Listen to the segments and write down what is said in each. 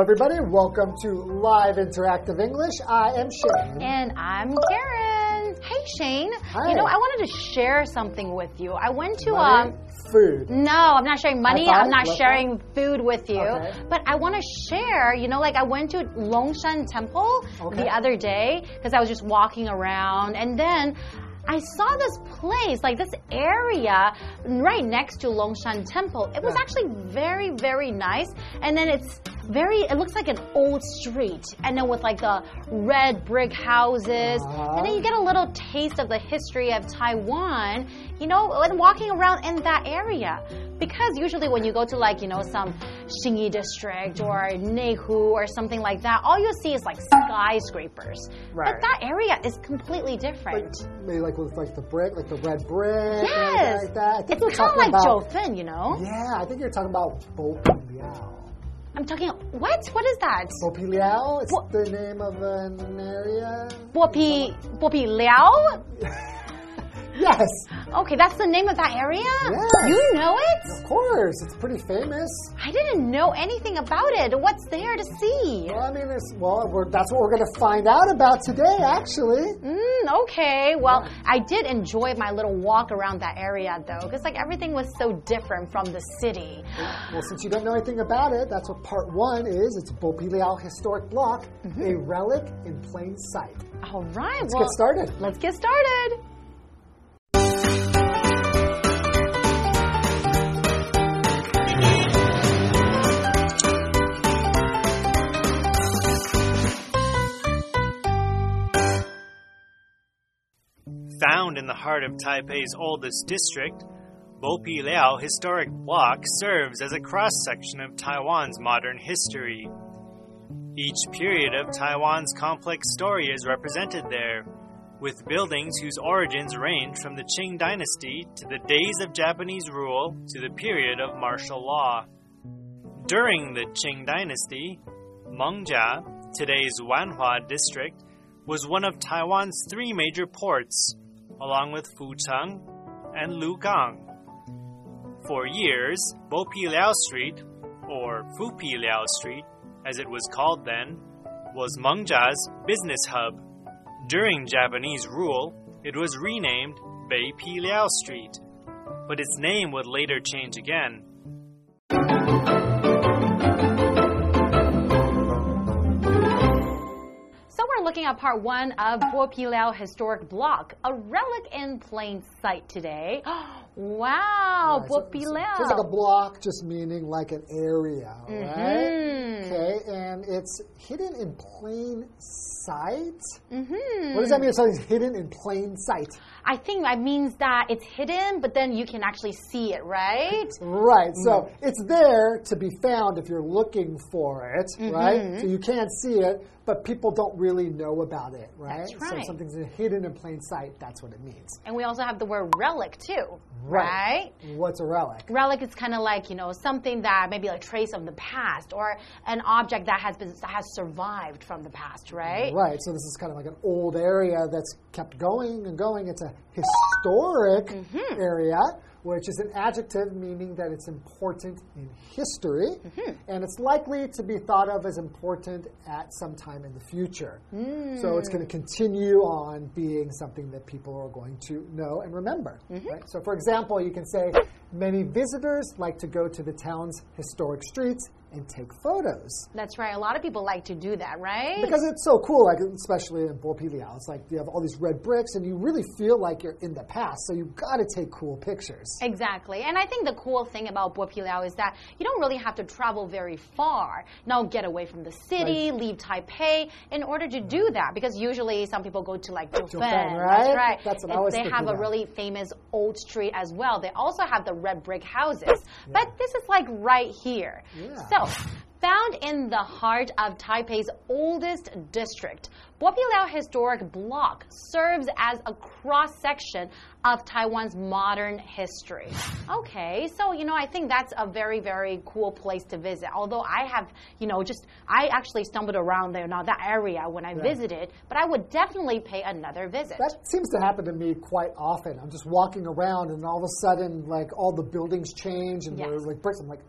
everybody. Welcome to Live Interactive English. I am Shane. And I'm Karen. Hey, Shane. Hi. You know, I wanted to share something with you. I went to Money, um. food. No, I'm not sharing money. I'm not sharing food with you. Okay. But I want to share, you know, like I went to Longshan Temple Okay. the other day because I was just walking around and then I saw this place, like this area right next to Longshan Temple. It was Yeah. actually very, very nice. And then it's very, it looks like an old street. And then with like the red brick houses. Uh-huh. And then you get a little taste of the history of Taiwan, you know, and walking around in that area. Because usually when you go to like, you know, some Xinyi district or Neihu or something like that, all you see is like skyscrapers. Right. But that area is completely Like, different. maybe like with like the brick, like the red brick. yes. Like that. It's kind of like about. Jiufen, you know? Yeah, I think you're talking about Bopi Liao. I'm talking, what? What is that? Bopi Liao? It's What? the name of an area? Bopi, Bopi Liao? Yes, Okay, that's the name of that area? Yes. You know it? of course. It's pretty famous. I didn't know anything about it. What's there to see? Well, I mean, it's, well, we're, that's what we're going to find out about today, actually. Mm, okay. Well, I did enjoy my little walk around that area though, because like everything was so different from the city. Well, since you don't know anything about it, that's what part one is. It's Bopi Liao Historic Block, a relic in plain sight. All right. Let's well, get started. Let's get started. Found in the heart of Taipei's oldest district, Bopi Liao Historic Block serves as a cross section of Taiwan's modern history. Each period of Taiwan's complex story is represented there, with buildings whose origins range from the Qing dynasty to the days of Japanese rule to the period of martial law. During the Qing dynasty, Mengjia, today's Wanhua district, was one of Taiwan's three major ports, along with Fucheng and Lugang. For years, Bopi Liao Street, or Fupi Liao Street, as it was called then, was Mengjia's business hub. During Japanese rule, it was renamed Bei Pi Liao Street, but its name would later change again. We're looking at part one of Bo Liao Historic Block, a relic in plain sight today. wow, Right, Bo so- Liao. so it's like a block, just meaning like an area, right? Mm-hmm. Okay, and it's hidden in plain sight. Mhm. What does that mean? If something's hidden in plain sight, I think that means that it's hidden, but then you can actually see it, right? right? So Mm. it's there to be found if you're looking for it, Mm-hmm. right? So you can't see it, but people don't really know about it, right? That's So right. if something's hidden in plain sight. That's what it means. And we also have the word relic too, right? What's a relic? Relic is kind of like you know something that maybe a trace of the past or an object that has been that has survived from the past, right? Right, so this is kind of like an old area that's kept going and going. It's a historic Mm-hmm. area, which is an adjective meaning that it's important in history, Mm-hmm. and it's likely to be thought of as important at some time in the future. So it's Mm. going to continue on being something that people are going to know and remember. Mm-hmm. Right? So, for example, you can say, Many visitors like to go to the town's historic streets and take photos. That's right. A lot of people like to do that, right? Because it's so cool, like especially in Bopiliao. It's like you have all these red bricks and you really feel like you're in the past. So you've got to take cool pictures. Exactly. And I think the cool thing about Bopiliao is that you don't really have to travel very far. Now get away from the city, leave Taipei in order to do that. Because usually some people go to like Jiufen. right? That's right. That's what I was they have a of. really famous old street as well. They also have the red brick houses. But this is like right here. Yeah. So Found in the heart of Taipei's oldest district, Bopiliao Historic Block serves as a cross section of Taiwan's modern history. Okay, so you know, I think that's a very, very cool place to visit. Although I have, you know, just I actually stumbled around there, not that area when I visited, but I would definitely pay another visit. That seems to happen to me quite often. I'm just walking around and all of a sudden, like all the buildings change and Yes. they're like bricks. I'm like,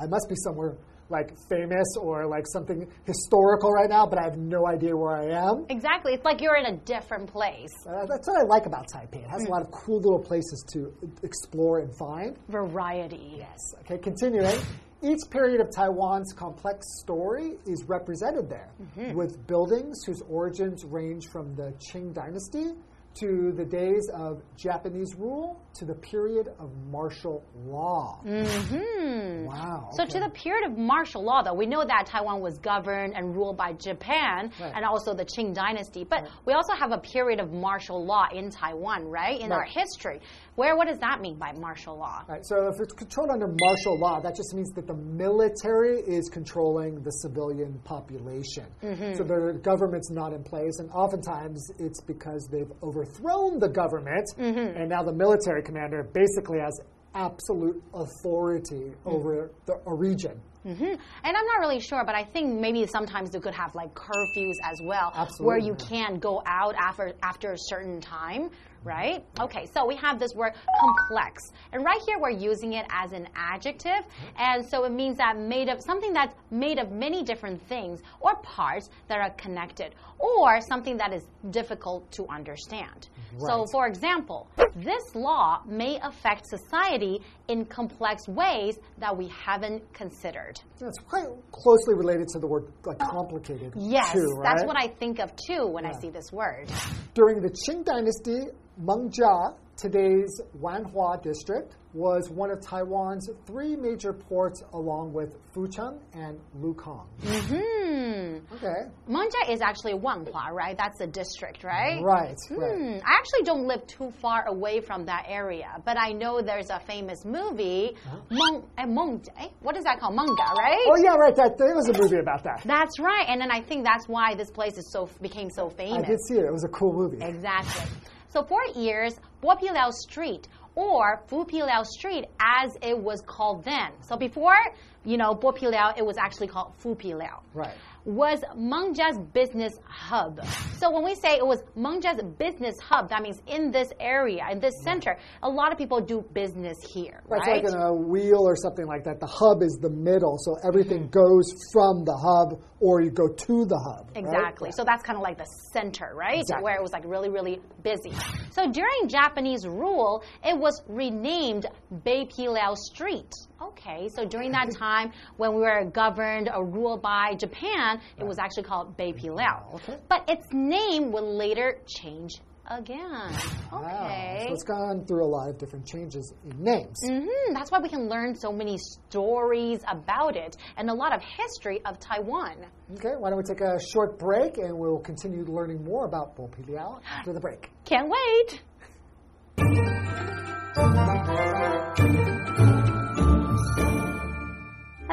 I must be somewhere like famous or like something historical right now, but I have no idea where I am. Exactly. It's like you're in a different place. Uh, that's what I like about Taipei. It has Mm. a lot of cool little places to explore and find. Variety. Yes. Okay, continuing. Each period of Taiwan's complex story is represented there, Mm-hmm. with buildings whose origins range from the Qing dynasty to the days of Japanese rule to the period of martial law. Hmm. Wow. So, okay. to the period of martial law, though, we know that Taiwan was governed and ruled by Japan Right. and also the Qing dynasty. But we also have a period of martial law in Taiwan, right? In our history. Where, what does that mean by martial law? Right, so if it's controlled under martial law, that just means that the military is controlling the civilian population. Mm-hmm. So the government's not in place, and oftentimes it's because they've overthrown the government, Mm-hmm. and now the military commander basically has absolute authority Mm. over the, a region. hmm And I'm not really sure, but I think maybe sometimes they could have like curfews as well, where you can't go out after after a certain time, right? Okay, so we have this word complex, and right here we're using it as an adjective, and so it means that made of something that's made of many different things or parts that are connected, or something that is difficult to understand. So, for example, this law may affect society in complex ways that we haven't considered. It's quite closely related to the word like complicated. Yes, too, right? that's what I think of too when I see this word. During the Qing Dynasty, Mengjia, today's Wanhua district, was one of Taiwan's three major ports along with Fucheng and Lukang. Hmm. Okay. Mengjia is actually Wanhua, right? That's a district, right? Right, right. Hmm. I actually don't live too far away from that area, but I know there's a famous movie, Meng, eh, Meng, eh, what is that called? Monga, right? Oh yeah, right. That there was a movie about that. That's right, and then I think that's why this place is so became so famous. I did see it. It was a cool movie. Exactly. So for years, Bopiliao Street or Fupiliao Street as it was called then. So before, you know, Bopiliao, it was actually called Fupiliao. Right. Was Mengjia's business hub. So when we say it was Mengjia's business hub, that means in this area, in this center, a lot of people do business here, Right, right? It's like in a wheel or something like that. The hub is the middle, so everything Mm-hmm. goes from the hub or you go to the hub. right? Exactly. So that's kind of like the center, right? Exactly. Where it was like really, really busy. So during Japanese rule, it was renamed Beipiliao Street. Okay, so during that time when we were governed or ruled by Japan, it was actually called Beipiliao. Okay. But its name would later change again. Wow. Okay. So it's gone through a lot of different changes in names. hmm That's why we can learn so many stories about it and a lot of history of Taiwan. Okay, why don't we take a short break and we'll continue learning more about Bopiliao after the break. Can't wait!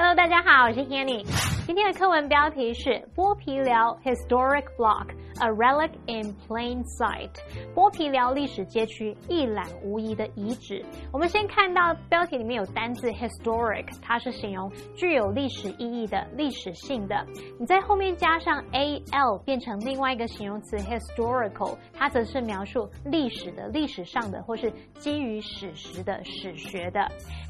Hello，大家好，我是 Hanny。今天的课文标题是剥皮聊 Historic Block。A relic in plain sight，剥皮寮历史街区一览无遗的遗址。我们先看到标题里面有单字 historic，它是形容具有历史意义的、历史性的。你在后面加上 a l，变成另外一个形容词 historical，它则是描述历史的、历史上的，或是基于史实的、史学的。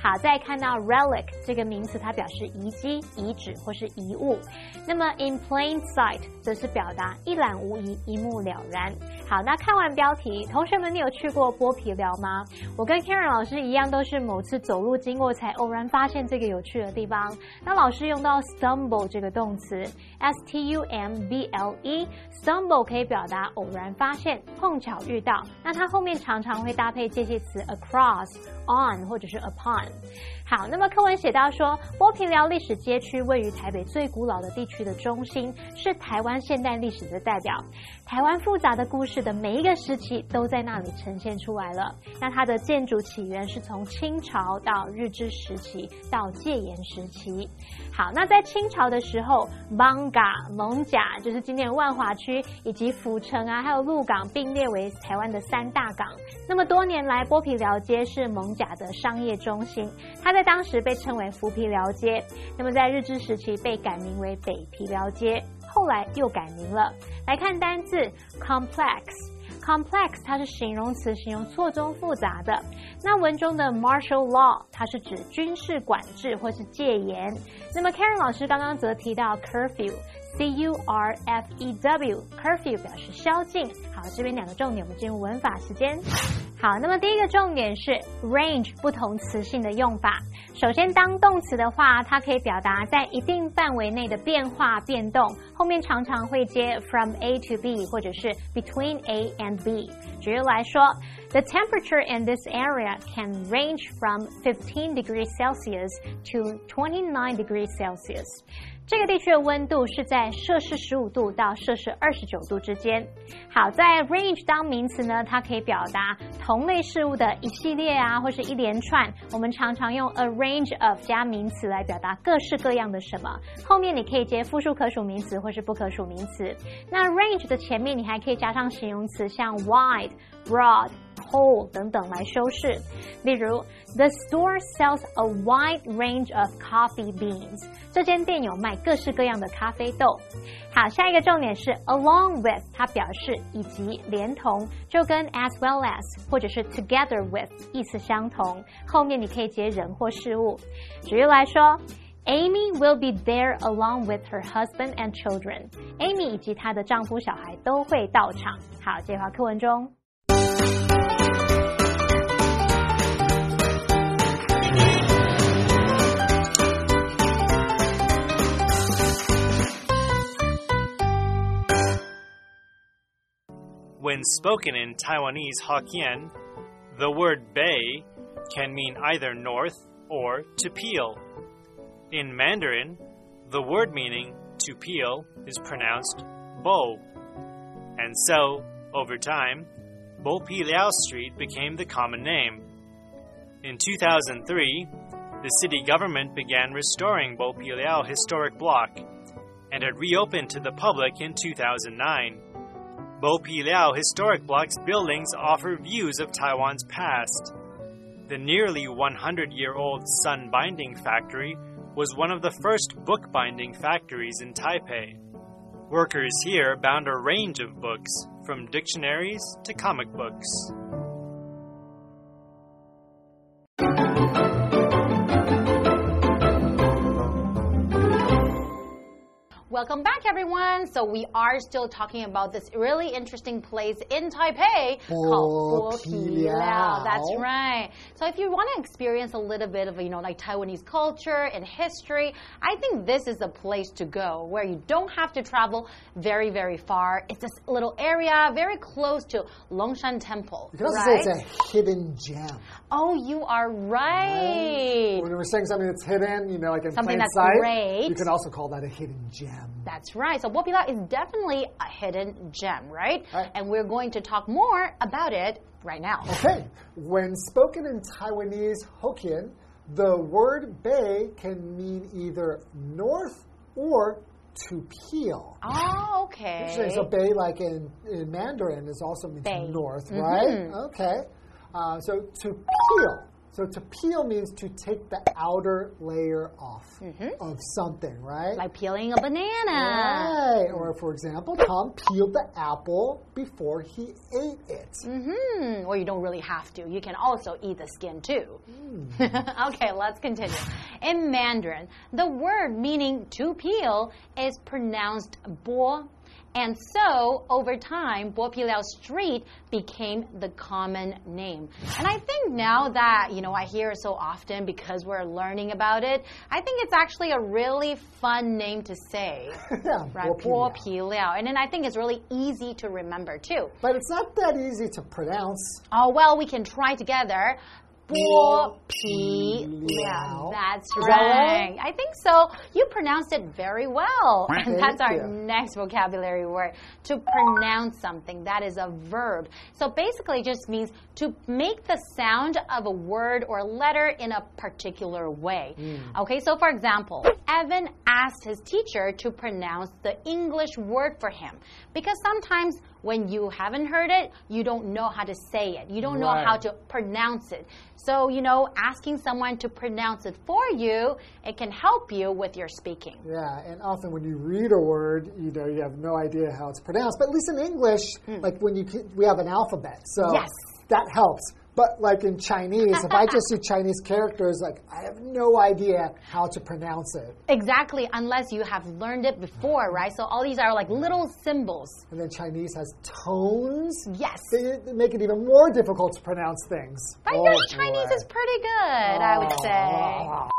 好，再看到 relic 这个名词，它表示遗迹、遗址或是遗物。那么 in plain sight 则是表达一览无一、一目了然。好，那看完标题，同学们，你有去过剥皮寮吗？我跟 Karen 老师一样，都是某次走路经过才偶然发现这个有趣的地方。那老师用到 stumble 这个动词，s t u m b l e，stumble 可以表达偶然发现、碰巧遇到。那它后面常常会搭配介系词 across、on 或者是 upon。好，那么课文写到说，剥皮寮历史街区位于台北最古老的地区的中心，是台湾现代历史的代表。台湾复杂的故事的每一个时期都在那里呈现出来了。那它的建筑起源是从清朝到日治时期到戒严时期。好，那在清朝的时候，Manga 蒙甲就是今天的万华区，以及府城啊，还有鹿港并列为台湾的三大港。那么多年来，剥皮寮街是蒙甲的商业中心，它在当时被称为浮皮寮街。那么在日治时期被改名为北皮寮街，后来又改名了。来看单字 complex。complex 它是形容词，形容错综复杂的。那文中的 martial law 它是指军事管制或是戒严。那么 Karen 老师刚刚则提到 curfew C U R F E W curfew 表示宵禁。好，这边两个重点，我们进入文法时间。好，那么第一个重点是 range 不同词性的用法。首先，当动词的话，它可以表达在一定范围内的变化、变动，后面常常会接 from A to B 或者是 between A and B。举例来说，The temperature in this area can range from 15 degrees Celsius to 29 degrees Celsius。这个地区的温度是在摄氏十五度到摄氏二十九度之间。好，在 range 当名词呢，它可以表达同类事物的一系列啊，或是一连串。我们常常用 a range of 加名词来表达各式各样的什么。后面你可以接复数可数名词或是不可数名词。那 range 的前面你还可以加上形容词，像 wide、broad。Whole 等等来修饰。例如，The store sells a wide range of coffee beans。这间店有卖各式各样的咖啡豆。好，下一个重点是 along with，它表示以及、连同，就跟 as well as 或者是 together with 意思相同。后面你可以接人或事物。举例来说。Amy will be there along with her husband and children. Amy 以及她的丈夫、小孩都会到场。好，这句话课文中。When spoken in Taiwanese Hokkien, the word bay can mean either north or to peel. In Mandarin, the word meaning to peel is pronounced bo. And so, over time, Bo Pi Liao Street became the common name. In 2003, the city government began restoring Bo Pi Liao Historic Block, and it reopened to the public in 2009. Bo Pi Liao Historic Block's buildings offer views of Taiwan's past. The nearly 100 year old Sun Binding Factory was one of the first bookbinding factories in Taipei. Workers here bound a range of books, from dictionaries to comic books. Welcome back, everyone. So we are still talking about this really interesting place in Taipei called Bo That's right. So if you want to experience a little bit of, you know, like Taiwanese culture and history, I think this is a place to go where you don't have to travel very, very far. It's this little area very close to Longshan Temple. You can also right? say it's a hidden gem. Oh, you are right. When we're saying something that's hidden, you know, like in Something plain that's sight, great. you can also call that a hidden gem. That's right. So Bo Pi Liao is definitely a hidden gem, right? Right. And we're going to talk more about it right now. Okay, when spoken in Taiwanese Hokkien, the word bay can mean either north or to peel. Oh, okay. Interesting. So bay, like in, in Mandarin, is also means Bay. north, Mhm. right? Okay. Uh, so to peel. So to peel means to take the outer layer off of something, right? Like peeling a banana. Right. Or for example, Tom peeled the apple before he ate it. hmm Or you don't really have to. You can also eat the skin too. okay, let's continue. In Mandarin, the word meaning to peel is pronounced bo. And so, over time, Bo Piliao Street became the common name. And I think now that, you know, I hear it so often because we're learning about it, I think it's actually a really fun name to say. Right, Bo Pi Bo Liao. And then I think it's really easy to remember too. But it's not that easy to pronounce. Oh, well, we can try together. Bo Bo Pi Pi Liao. Liao. That's right. right? I think so. You pronounced it very well. And that's our next vocabulary word. To pronounce something, that is a verb. So basically, it just means to make the sound of a word or letter in a particular way. Hmm. Okay, so for example, Evan asked his teacher to pronounce the English word for him because sometimes when you haven't heard it, you don't know how to say it. You don't know how to pronounce it. So, you know, asking someone to pronounce it for you, it can help you with your speaking. Yeah, and often when you read a word, you know, you have no idea how it's pronounced. But at least in English, hmm. like when you we have an alphabet, so. Yes. that helps. But like in Chinese, if I just see Chinese characters, like I have no idea how to pronounce it. Exactly, unless you have learned it before, right? So all these are like little symbols. And then Chinese has tones. Yes. They, make it even more difficult to pronounce things. But Oh, your Chinese boy. is pretty good, I would say. Oh.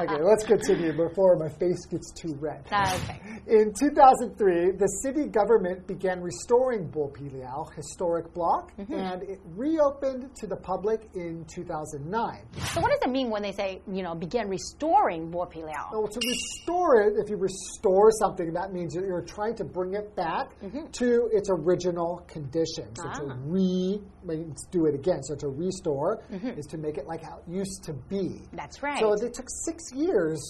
Okay, let's continue before my face gets too red. Okay. In 2003, the city government began restoring Bopiliao Historic Block, Mm-hmm. and it reopened to the public in 2009. So what does it mean when they say, you know, begin restoring Bopiliao? Well, to restore it, if you restore something, that means you're, you're trying to bring it back to its original condition. So to. Ah. re means do it again. So to restore is to make it like how it used to be. That's right. So it took six years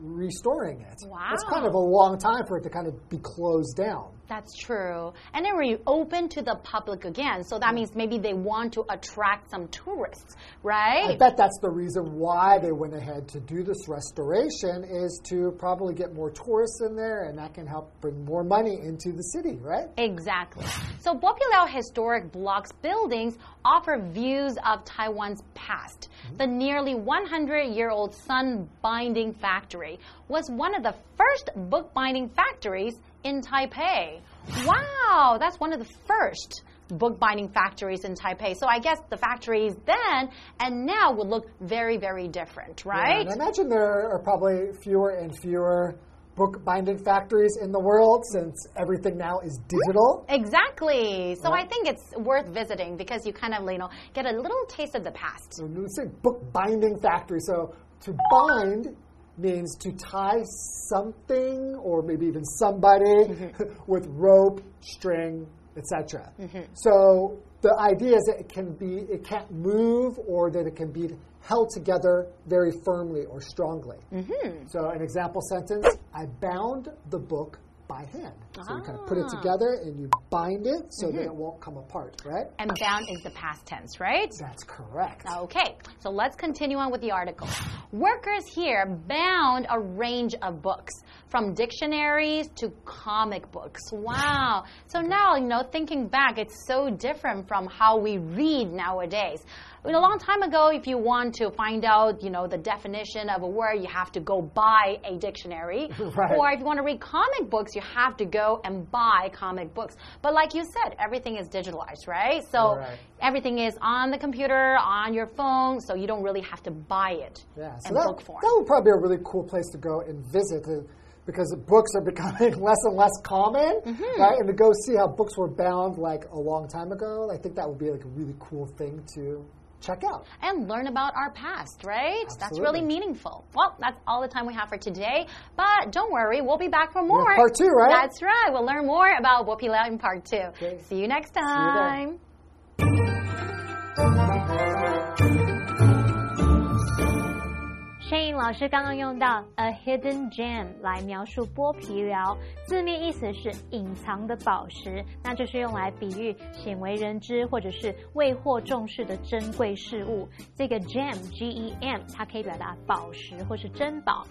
restoring it. It's kind of a long time for it to kind of be closed down. That's true. And then reopen to the public again. So that mm. means maybe they want to attract some tourists, right? I bet that's the reason why they went ahead to do this restoration is to probably get more tourists in there and that can help bring more money into the city, right? Exactly. So Bopiliao Historic Blocks buildings offer views of Taiwan's past. Mm-hmm. The nearly 100-year-old Sun Binding Factory was one of the first bookbinding factories in Taipei. Wow, that's one of the first bookbinding factories in Taipei. So I guess the factories then and now would look very, very different, right? And I imagine there are probably fewer and fewer bookbinding factories in the world since everything now is digital. Exactly. So I think it's worth visiting because you kind of, you know, get a little taste of the past. So let's say book binding factory. So to bind means to tie something or maybe even somebody mm-hmm. with rope, string, etc. Mm-hmm. So the idea is that it can be it can't move or that it can be held together very firmly or strongly. Mm-hmm. So an example sentence, I bound the book by hand. So you kind of put it ah. together and you bind it so that mm-hmm. it won't come apart, right? And bound is the past tense, right? That's correct. Okay, so let's continue on with the article. Workers here bound a range of books, from dictionaries to comic books. Wow. So mm-hmm. now, you know, thinking back, it's so different from how we read nowadays. I mean, a long time ago, if you want to find out, you know, the definition of a word, you have to go buy a dictionary. Right. Or if you want to read comic books, you have to go and buy comic books. But like you said, everything is digitalized, right? So Right. everything is on the computer, on your phone, so you don't really have to buy it Yeah, so that, book form. that would probably be a really cool place to go and visit uh, because books are becoming less and less common, Mm-hmm. right? And to go see how books were bound like a long time ago, I think that would be like a really cool thing to check out. and learn about our past, right? That's really meaningful. Well, that's all the time we have for today. But don't worry, we'll be back for more. part two, right? That's right. We'll learn more about Wopila in part two. Okay. See you next you there. time. Shane 老师刚刚用到 a hidden gem 来描述剥皮寮，字面意思是隐藏的宝石，那就是用来比喻鲜为人知或者是未获重视的珍贵事物。这个 gem G E M 它可以表达宝石或是珍宝。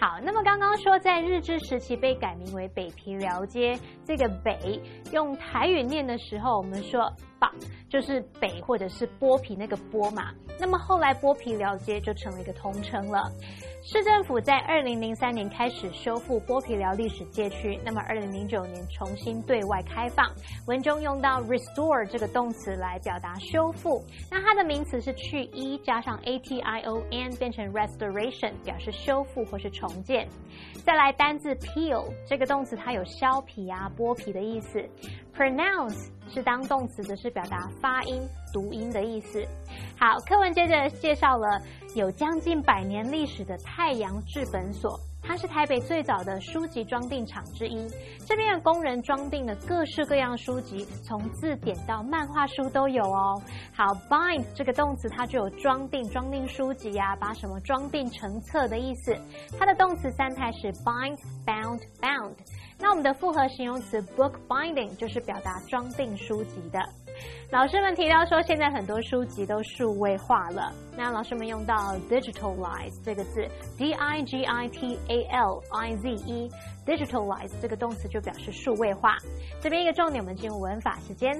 好，那么刚刚说在日治时期被改名为北皮寮街，这个北用台语念的时候，我们说吧，就是北或者是剥皮那个剥嘛。那么后来剥皮寮街就成了一个通称了。市政府在二零零三年开始修复剥皮寮历史街区，那么二零零九年重新对外开放。文中用到 restore 这个动词来表达修复，那它的名词是去一加上 a t i o n 变成 restoration，表示修复或是重建。再来单字 peel 这个动词，它有削皮啊、剥皮的意思。pronounce 是当动词，则是表达发音、读音的意思。好，课文接着介绍了有将近百年历史的太阳制本所。它是台北最早的书籍装订厂之一。这边的工人装订的各式各样书籍，从字典到漫画书都有哦。好，bind 这个动词它就有装订、装订书籍呀，把什么装订成册的意思。它的动词三态是 bind、bound、bound。那我们的复合形容词 book binding 就是表达装订书籍的。老师们提到说，现在很多书籍都数位化了。那老师们用到 digitalize 这个字，d i g i t a l i z e，digitalize 这个动词就表示数位化。这边一个重点，我们进入文法时间。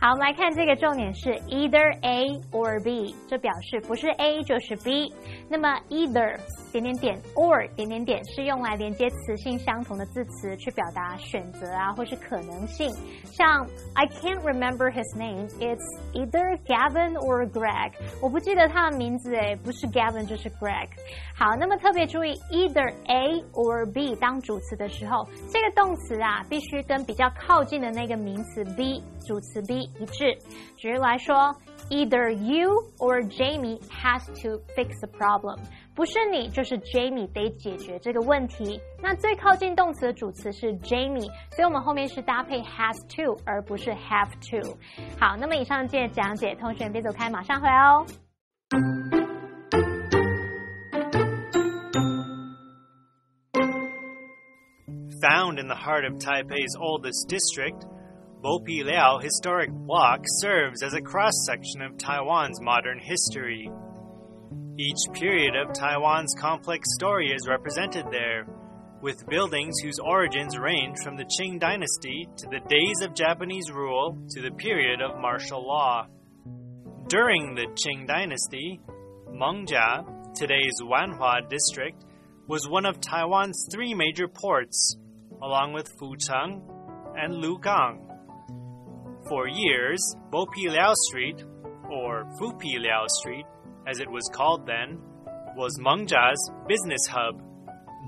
好，我们来看这个重点是 either A or B，这表示不是 A 就是 B。那么 either 点点点 or 点点点是用来连接词性相同的字词，去表达选择啊或是可能性。像 I can't remember his name, it's either Gavin or Greg。我不记得他的名字诶，不是 Gavin 就是 Greg。好，那么特别注意 either A or B 当主词的时候，这个动词啊必须跟比较靠近的那个名词 B 主词 B 一致。举例来说，either you or Jamie has to fix the problem。不是你就是 Jamie 得解决这个问题。那最靠近动词的主词是 Jamie，所以我们后面是搭配 has to，而不是 have to。好，那么以上这讲解，同学别走开，马上回来哦。Found in the heart of Taipei's oldest district, Bopi Liao Historic Block serves as a cross section of Taiwan's modern history. Each period of Taiwan's complex story is represented there, with buildings whose origins range from the Qing dynasty to the days of Japanese rule to the period of martial law. During the Qing dynasty, Mengjia, today's Wanhua district, was one of Taiwan's three major ports, along with Fucheng and Lugang. For years, Bopi Liao Street, or Fupi Liao Street, as it was called then, was Mengjia's business hub.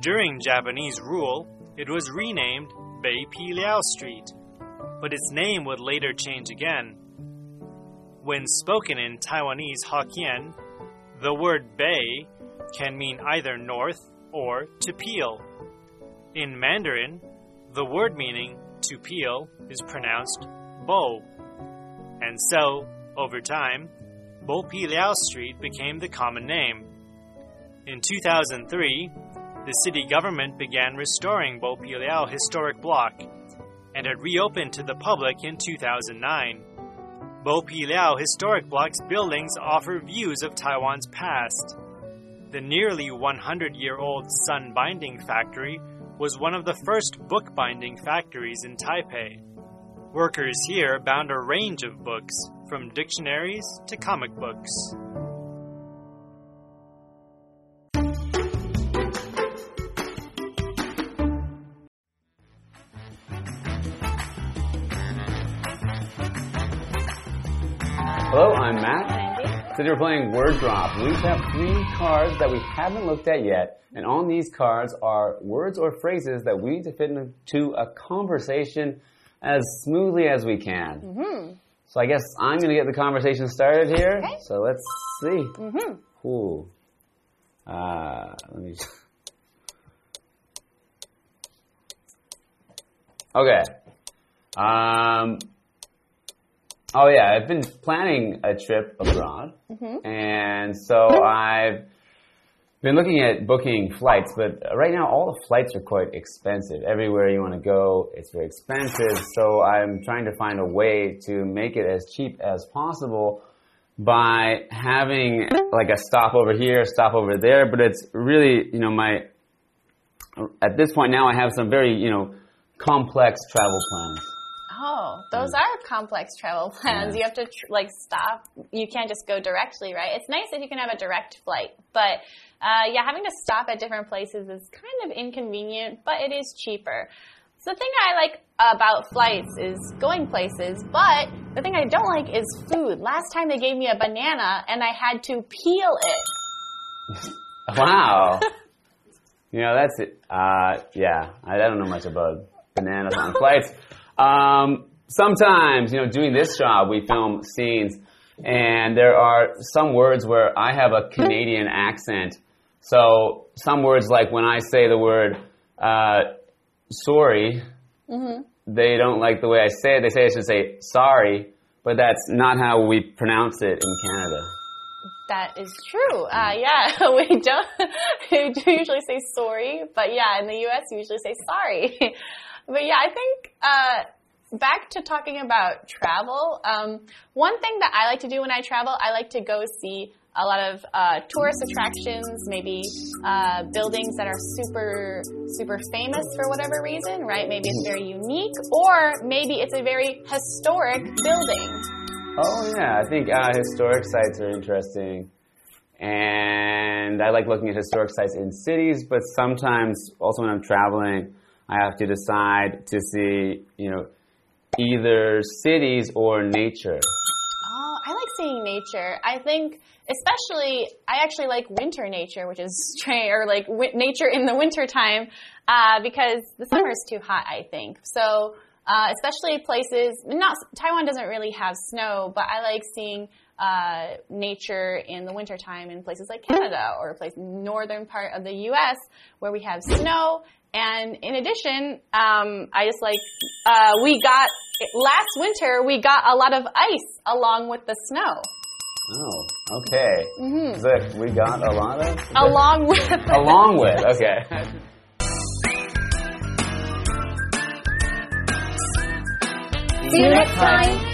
During Japanese rule, it was renamed Bei Pi Liao Street, but its name would later change again. When spoken in Taiwanese Hokkien, the word Bei can mean either north or to peel. In Mandarin, the word meaning to peel is pronounced bo. And so, over time, Bo Pi Liao Street became the common name. In 2003, the city government began restoring Bo Pi Liao Historic Block and it reopened to the public in 2009. Bo Pi Liao Historic Block's buildings offer views of Taiwan's past. The nearly 100 year old Sun Binding Factory was one of the first bookbinding factories in Taipei. Workers here bound a range of books, from dictionaries to comic books. Hello, I'm Matt. Today we're playing Word Drop. We each have three cards that we haven't looked at yet, and on these cards are words or phrases that we need to fit into a conversation as smoothly as we can. Mm -hmm. So I guess I'm going to get the conversation started here. Okay. So let's see. Mm -hmm. Ooh. Uh, let me. okay. Um. Oh yeah, I've been planning a trip abroad, mm -hmm. and so I've been looking at booking flights, but right now all the flights are quite expensive. Everywhere you want to go, it's very expensive. So I'm trying to find a way to make it as cheap as possible by having like a stop over here, stop over there. But it's really, you know, my, at this point now I have some very, you know, complex travel plans. Oh, those are complex travel plans. Yeah. You have to like stop. You can't just go directly, right? It's nice if you can have a direct flight, but uh, yeah, having to stop at different places is kind of inconvenient, but it is cheaper. So the thing I like about flights is going places, but the thing I don't like is food. Last time they gave me a banana and I had to peel it. wow. you know, that's it. Uh, yeah, I don't know much about bananas on flights. Um, sometimes, you know, doing this job, we film scenes, and there are some words where I have a Canadian accent So some words like when I say the word uh, sorry, they don't like the way I say it. They say I should say sorry, but that's not how we pronounce it in Canada. That is true. Uh, yeah, we don't we do usually say sorry, but yeah, in the U.S. we usually say sorry. but yeah, I think uh, back to talking about travel. Um, one thing that I like to do when I travel, I like to go see a lot of uh, tourist attractions, maybe uh, buildings that are super super famous for whatever reason, right? Maybe it's very unique, or maybe it's a very historic building. Oh yeah, I think uh, historic sites are interesting, and I like looking at historic sites in cities. But sometimes, also when I'm traveling, I have to decide to see, you know, either cities or nature. Oh, I like seeing nature. I think, especially, I actually like winter nature, which is or like nature in the winter time, uh, because the summer is too hot. I think so. Uh, especially places, not Taiwan doesn't really have snow, but I like seeing uh, nature in the wintertime in places like Canada or a place northern part of the U.S. where we have snow. And in addition, um, I just like uh, we got last winter we got a lot of ice along with the snow. Oh, okay. Mm-hmm. So we got a lot of Along with along with. Okay. See you next time.